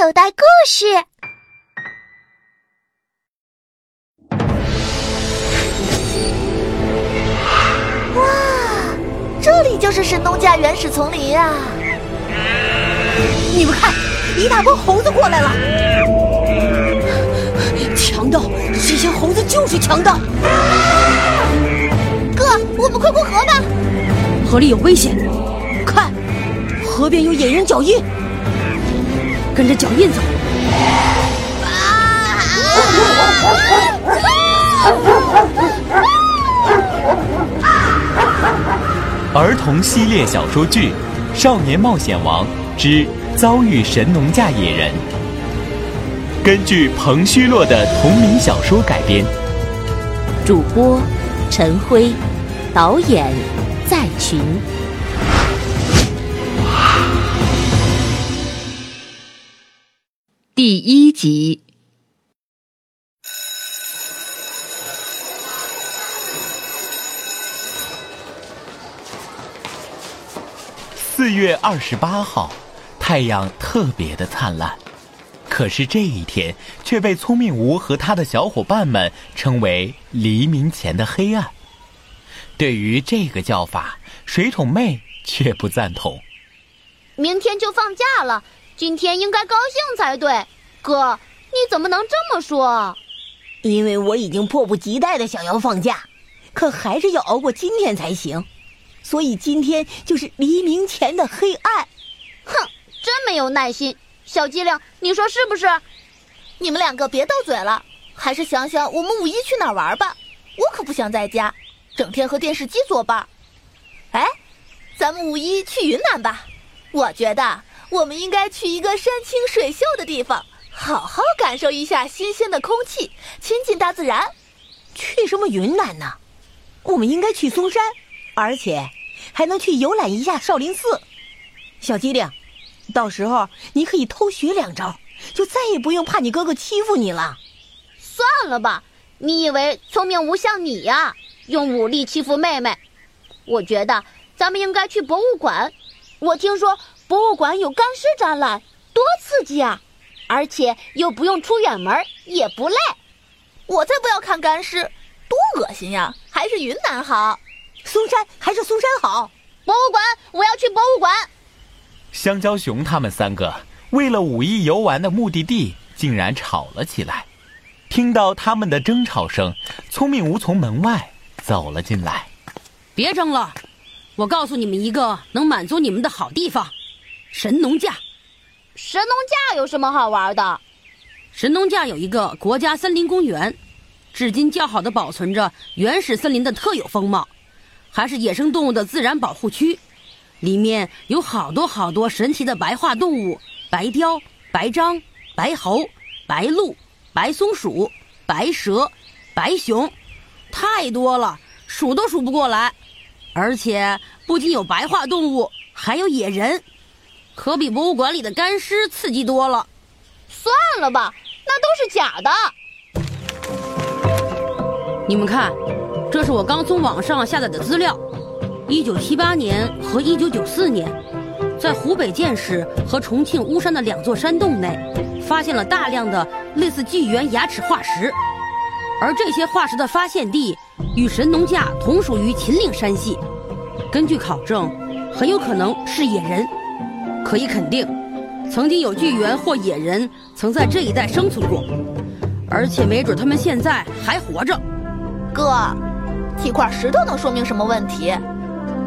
口袋故事。哇，这里就是神农架原始丛林啊！你们看，一大波猴子过来了！强盗，这些猴子就是强盗！哥，我们快过河吧！河里有危险，看，河边有野人脚印，跟着脚印走。儿童系列小说剧《少年冒险王之遭遇神农架野人》，根据彭虚洛的同名小说改编。主播陈辉，导演在群。第一集。四月二十八号，太阳特别的灿烂，可是这一天却被聪明吴和他的小伙伴们称为“黎明前的黑暗”。对于这个叫法，水桶妹却不赞同。明天就放假了，今天应该高兴才对。哥，你怎么能这么说？因为我已经迫不及待的想要放假，可还是要熬过今天才行。所以今天就是黎明前的黑暗。哼，真没有耐心。小机灵，你说是不是？你们两个别斗嘴了，还是想想我们五一去哪儿玩吧。我可不想在家，整天和电视机作伴。哎，咱们五一去云南吧。我觉得我们应该去一个山清水秀的地方，好好感受一下新鲜的空气，亲近大自然。去什么云南呢？我们应该去嵩山，而且还能去游览一下少林寺。小机灵，到时候你可以偷学两招，就再也不用怕你哥哥欺负你了。算了吧，你以为聪明无像你呀？用武力欺负妹妹？我觉得咱们应该去博物馆。我听说博物馆有干尸展览，多刺激啊！而且又不用出远门，也不累。我才不要看干尸，多恶心呀！还是云南好。嵩山还是嵩山好。博物馆，我要去博物馆。香蕉熊他们三个为了五一游玩的目的地，竟然吵了起来。听到他们的争吵声，聪明无从门外走了进来。别争了，我告诉你们一个能满足你们的好地方——神农架。神农架有什么好玩的？神农架有一个国家森林公园，至今较好的保存着原始森林的特有风貌，还是野生动物的自然保护区。里面有好多好多神奇的白化动物：白雕、白獐、白猴、白鹿、白松鼠、白蛇、白熊，太多了，数都数不过来。而且不仅有白化动物，还有野人，可比博物馆里的干尸刺激多了。算了吧，那都是假的。你们看，这是我刚从网上下载的资料。一九七八年和一九九四年，在湖北建始和重庆巫山的两座山洞内，发现了大量的类似纪元牙齿化石，而这些化石的发现地与神农架同属于秦岭山系。根据考证，很有可能是野人。可以肯定，曾经有巨猿或野人曾在这一带生存过，而且没准他们现在还活着。哥，几块石头能说明什么问题？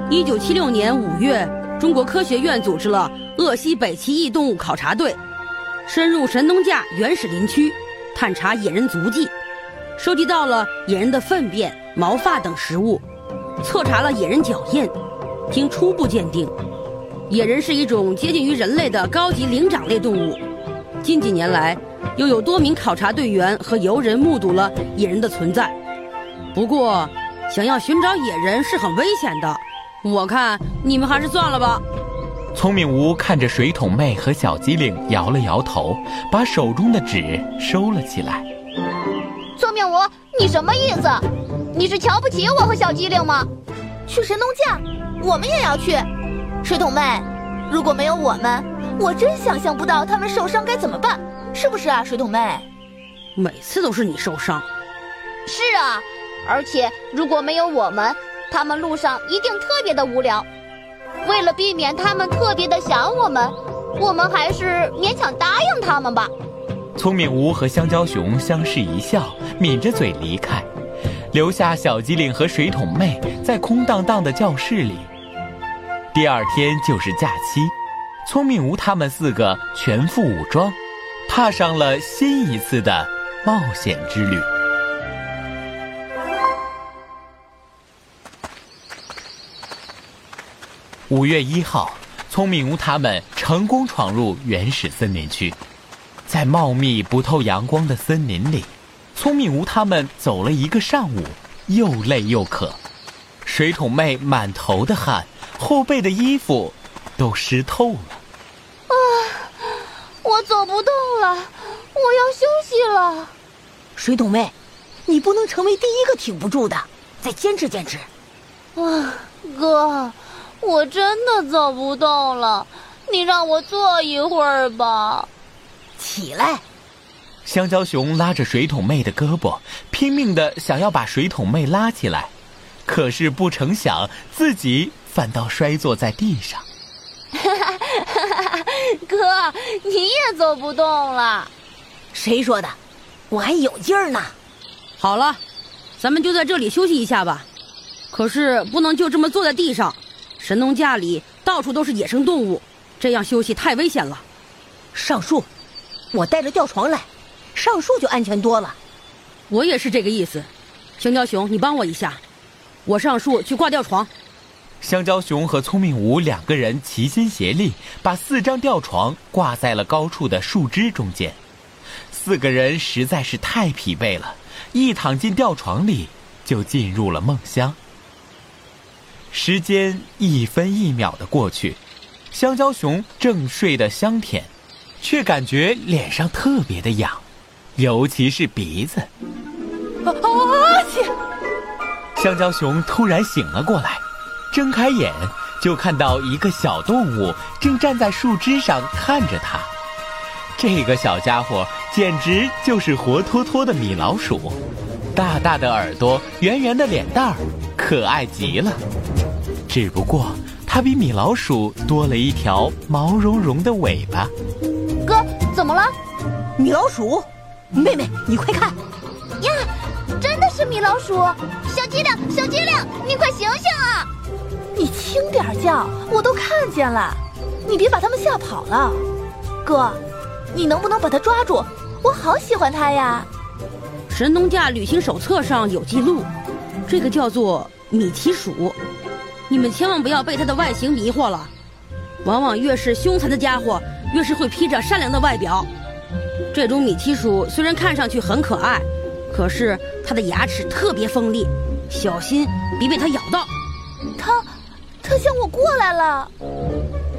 一九七六年五月，中国科学院组织了鄂西北奇异动物考察队，深入神农架原始林区，探查野人足迹，收集到了野人的粪便、毛发等食物，测查了野人脚印。经初步鉴定，野人是一种接近于人类的高级灵长类动物。近几年来，又有多名考察队员和游人目睹了野人的存在。不过，想要寻找野人是很危险的。我看你们还是算了吧。聪明吴看着水桶妹和小机灵，摇了摇头，把手中的纸收了起来。聪明吴，你什么意思？你是瞧不起我和小机灵吗？去神农架，我们也要去。水桶妹，如果没有我们，我真想象不到他们受伤该怎么办，是不是啊，水桶妹？每次都是你受伤。是啊，而且如果没有我们，他们路上一定特别的无聊。为了避免他们特别的想我们，我们还是勉强答应他们吧。聪明无和香蕉熊相视一笑，抿着嘴离开，留下小机灵和水桶妹在空荡荡的教室里。第二天就是假期，聪明无他们四个全副武装，踏上了新一次的冒险之旅。五月一号，聪明无他们成功闯入原始森林区，在茂密不透阳光的森林里，聪明无他们走了一个上午，又累又渴。水桶妹满头的汗，后背的衣服都湿透了。啊，我走不动了，我要休息了。水桶妹，你不能成为第一个挺不住的，再坚持坚持。啊，哥，我真的走不动了，你让我坐一会儿吧。起来！香蕉熊拉着水桶妹的胳膊，拼命的想要把水桶妹拉起来，可是不成想自己反倒摔坐在地上。哥，你也走不动了。谁说的？我还有劲儿呢。好了，咱们就在这里休息一下吧。可是不能就这么坐在地上，神农架里到处都是野生动物，这样休息太危险了。上树，我带着吊床来，上树就安全多了。我也是这个意思。香蕉熊，你帮我一下，我上树去挂吊床。香蕉熊和聪明无两个人齐心协力，把四张吊床挂在了高处的树枝中间。四个人实在是太疲惫了，一躺进吊床里就进入了梦乡。时间一分一秒的过去，香蕉熊正睡得香甜，却感觉脸上特别的痒，尤其是鼻子。啊切！香蕉熊突然醒了过来，睁开眼就看到一个小动物正站在树枝上看着它。这个小家伙简直就是活脱脱的米老鼠，大大的耳朵，圆圆的脸蛋儿，可爱极了。只不过它比米老鼠多了一条毛茸茸的尾巴。哥，怎么了？米老鼠，妹妹，你快看！呀，真的是米老鼠！小机灵，小机灵，你快醒醒啊！你轻点叫，我都看见了。你别把他们吓跑了，哥，你能不能把它抓住？我好喜欢它呀！神农架旅行手册上有记录，这个叫做米奇鼠。你们千万不要被它的外形迷惑了，往往越是凶残的家伙，越是会披着善良的外表。这种米奇鼠虽然看上去很可爱，可是它的牙齿特别锋利，小心别被它咬到。来了。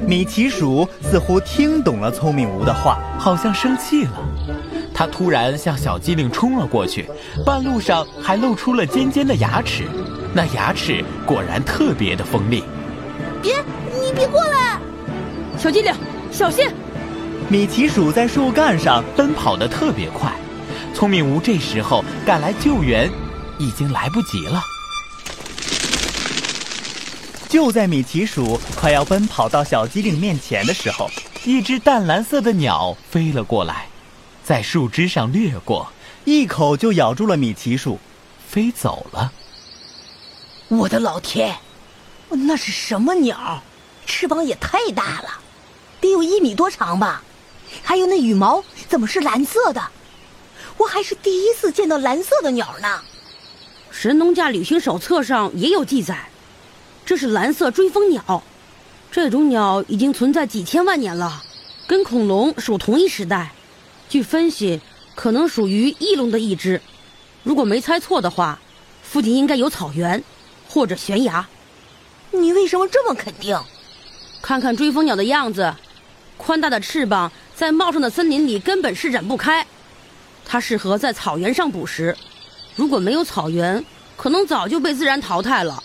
米奇鼠似乎听懂了聪明无的话，好像生气了。它突然向小机灵冲了过去，半路上还露出了尖尖的牙齿。那牙齿果然特别的锋利。别，你别过来！小机灵，小心！米奇鼠在树干上奔跑得特别快，聪明无这时候赶来救援，已经来不及了。就在米奇鼠快要奔跑到小机灵面前的时候，一只淡蓝色的鸟飞了过来，在树枝上掠过，一口就咬住了米奇鼠，飞走了。我的老天，那是什么鸟？翅膀也太大了，得有一米多长吧？还有那羽毛怎么是蓝色的？我还是第一次见到蓝色的鸟呢。神农架旅行手册上也有记载，这是蓝色追风鸟。这种鸟已经存在几千万年了，跟恐龙属同一时代。据分析，可能属于翼龙的一只。如果没猜错的话，附近应该有草原。或者悬崖，你为什么这么肯定？看看追风鸟的样子，宽大的翅膀在茂盛的森林里根本施展不开。它适合在草原上捕食，如果没有草原，可能早就被自然淘汰了。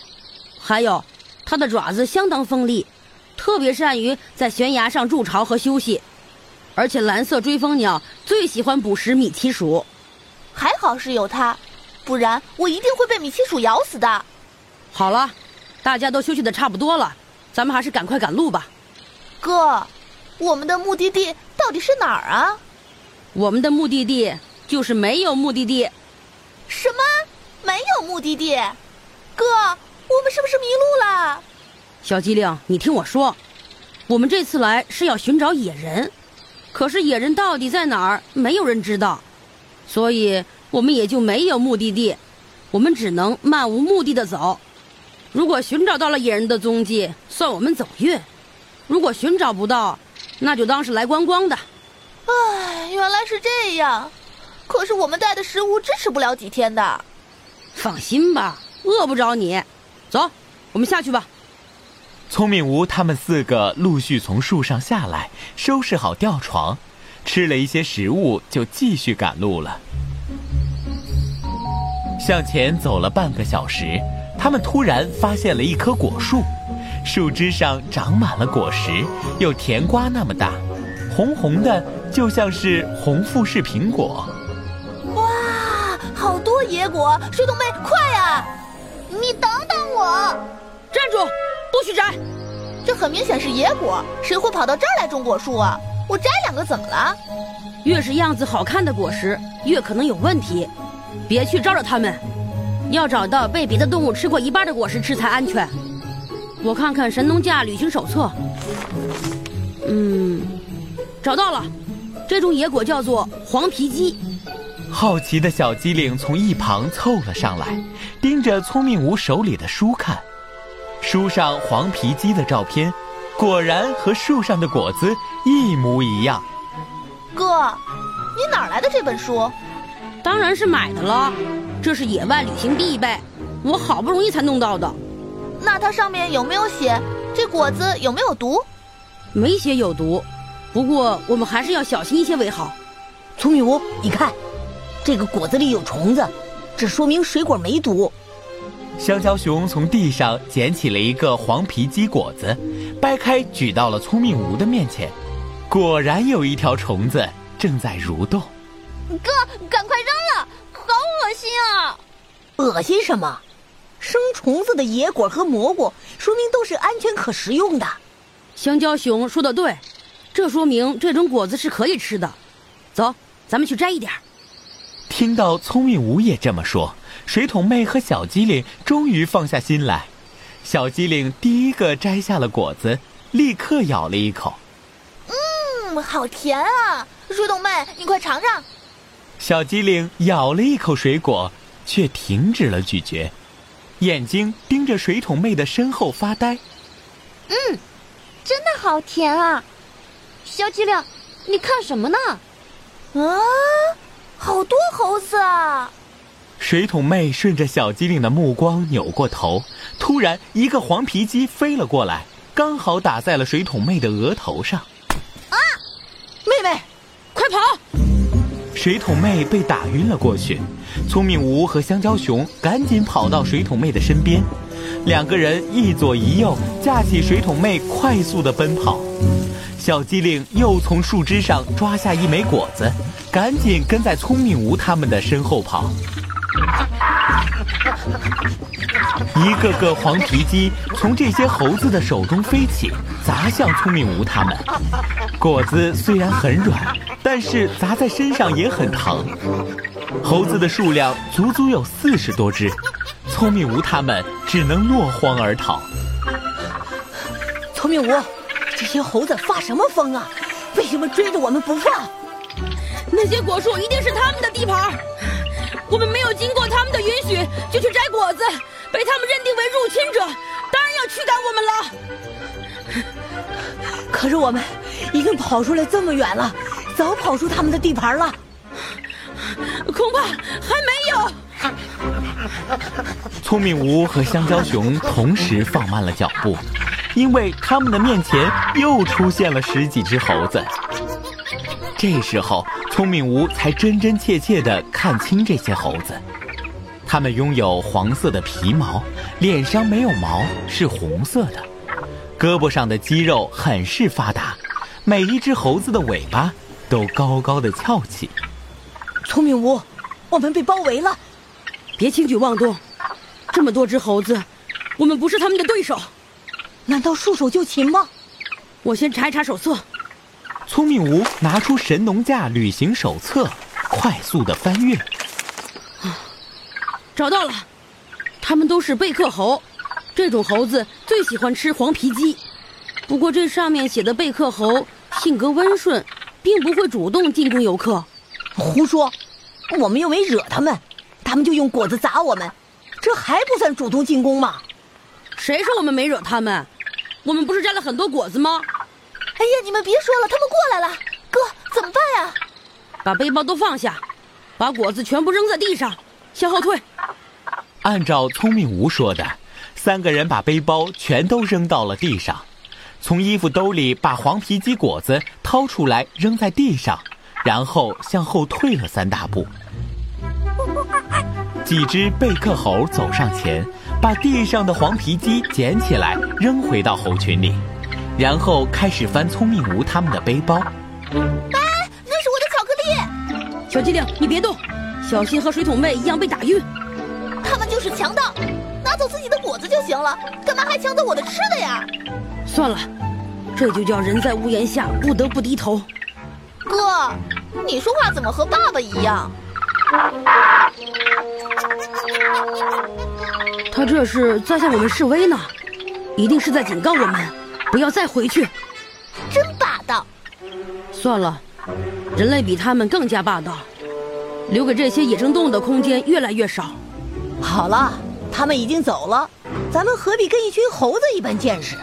还有，它的爪子相当锋利，特别善于在悬崖上筑巢和休息，而且蓝色追风鸟最喜欢捕食米奇鼠。还好是有它，不然我一定会被米奇鼠咬死的。好了，大家都休息的差不多了，咱们还是赶快赶路吧。哥，我们的目的地到底是哪儿啊？我们的目的地就是没有目的地。什么？没有目的地？哥，我们是不是迷路了？小机灵，你听我说，我们这次来是要寻找野人，可是野人到底在哪儿，没有人知道，所以我们也就没有目的地，我们只能漫无目的的走。如果寻找到了野人的踪迹，算我们走运；如果寻找不到，那就当是来观光的。唉，原来是这样。可是我们带的食物支持不了几天的。放心吧，饿不着你。走，我们下去吧。聪明无他们四个陆续从树上下来，收拾好吊床，吃了一些食物，就继续赶路了。向前走了半个小时，他们突然发现了一棵果树，树枝上长满了果实，有甜瓜那么大，红红的，就像是红富士苹果。哇，好多野果！水桶妹，快呀！你等等我！站住！不许摘！这很明显是野果，谁会跑到这儿来种果树啊？我摘两个怎么了？越是样子好看的果实，越可能有问题。别去招惹他们，要找到被别的动物吃过一半的果实吃才安全。我看看神农架旅行手册。嗯，找到了，这种野果叫做黄皮鸡。好奇的小机灵从一旁凑了上来，盯着聪明无手里的书看。书上黄皮鸡的照片，果然和树上的果子一模一样。哥，你哪来的这本书？当然是买的了，这是野外旅行必备，我好不容易才弄到的。那它上面有没有写这果子有没有毒？没写有毒，不过我们还是要小心一些为好。聪明无，你看，这个果子里有虫子，这说明水果没毒。香蕉熊从地上捡起了一个黄皮鸡果子，掰开举到了聪明吴的面前，果然有一条虫子正在蠕动。哥，赶快扔了，好恶心啊！恶心什么？生虫子的野果和蘑菇，说明都是安全可食用的。香蕉熊说的对，这说明这种果子是可以吃的。走，咱们去摘一点。听到聪明无也这么说。水桶妹和小机灵终于放下心来，小机灵第一个摘下了果子，立刻咬了一口。嗯，好甜啊！水桶妹，你快尝尝。小机灵咬了一口水果，却停止了咀嚼，眼睛盯着水桶妹的身后发呆。嗯，真的好甜啊！小机灵，你看什么呢？啊，好多猴子啊！水桶妹顺着小机灵的目光扭过头，突然一个黄皮鸡飞了过来，刚好打在了水桶妹的额头上。啊！妹妹，快跑！水桶妹被打晕了过去。聪明无和香蕉熊赶紧跑到水桶妹的身边，两个人一左一右架起水桶妹，快速的奔跑。小机灵又从树枝上抓下一枚果子，赶紧跟在聪明无他们的身后跑。一个个黄皮鸡从这些猴子的手中飞起，砸向聪明无他们。果子虽然很软，但是砸在身上也很疼。猴子的数量足足有四十多只，聪明无他们只能落荒而逃。聪明无，这些猴子发什么疯啊？为什么追着我们不放？那些果树一定是他们的地盘。我们没有经过他们的允许就去摘果子，被他们认定为入侵者，当然要驱赶我们了。可是我们已经跑出来这么远了，早跑出他们的地盘了，恐怕还没有。聪明无和香蕉熊同时放慢了脚步，因为他们的面前又出现了十几只猴子。这时候。聪明无才真真切切地看清这些猴子，它们拥有黄色的皮毛，脸上没有毛，是红色的，胳膊上的肌肉很是发达，每一只猴子的尾巴都高高的翘起。聪明无，我们被包围了，别轻举妄动。这么多只猴子，我们不是他们的对手。难道束手就擒吗？我先查一查手册。聪明吴拿出神农架旅行手册，快速的翻阅。找到了，他们都是贝克猴。这种猴子最喜欢吃黄皮鸡。不过这上面写的贝克猴性格温顺，并不会主动进攻游客。胡说，我们又没惹他们，他们就用果子砸我们，这还不算主动进攻吗？谁说我们没惹他们？我们不是摘了很多果子吗？哎呀，你们别说了，他们过来了，哥，怎么办呀？把背包都放下，把果子全部扔在地上，向后退。按照聪明无说的，三个人把背包全都扔到了地上，从衣服兜里把黄皮鸡果子掏出来扔在地上，然后向后退了三大步。几只贝克猴走上前，把地上的黄皮鸡捡起来扔回到猴群里，然后开始翻聪明无他们的背包。哎，那是我的巧克力！小机灵，你别动，小心和水桶妹一样被打晕。他们就是强盗，拿走自己的果子就行了，干嘛还抢走我的吃的呀？算了，这就叫人在屋檐下不得不低头。哥，你说话怎么和爸爸一样？他这是在向我们示威呢，一定是在警告我们，不要再回去。真霸道！算了，人类比他们更加霸道，留给这些野生动物的空间越来越少。好了，他们已经走了，咱们何必跟一群猴子一般见识？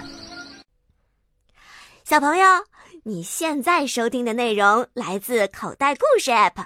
小朋友，你现在收听的内容来自口袋故事 App。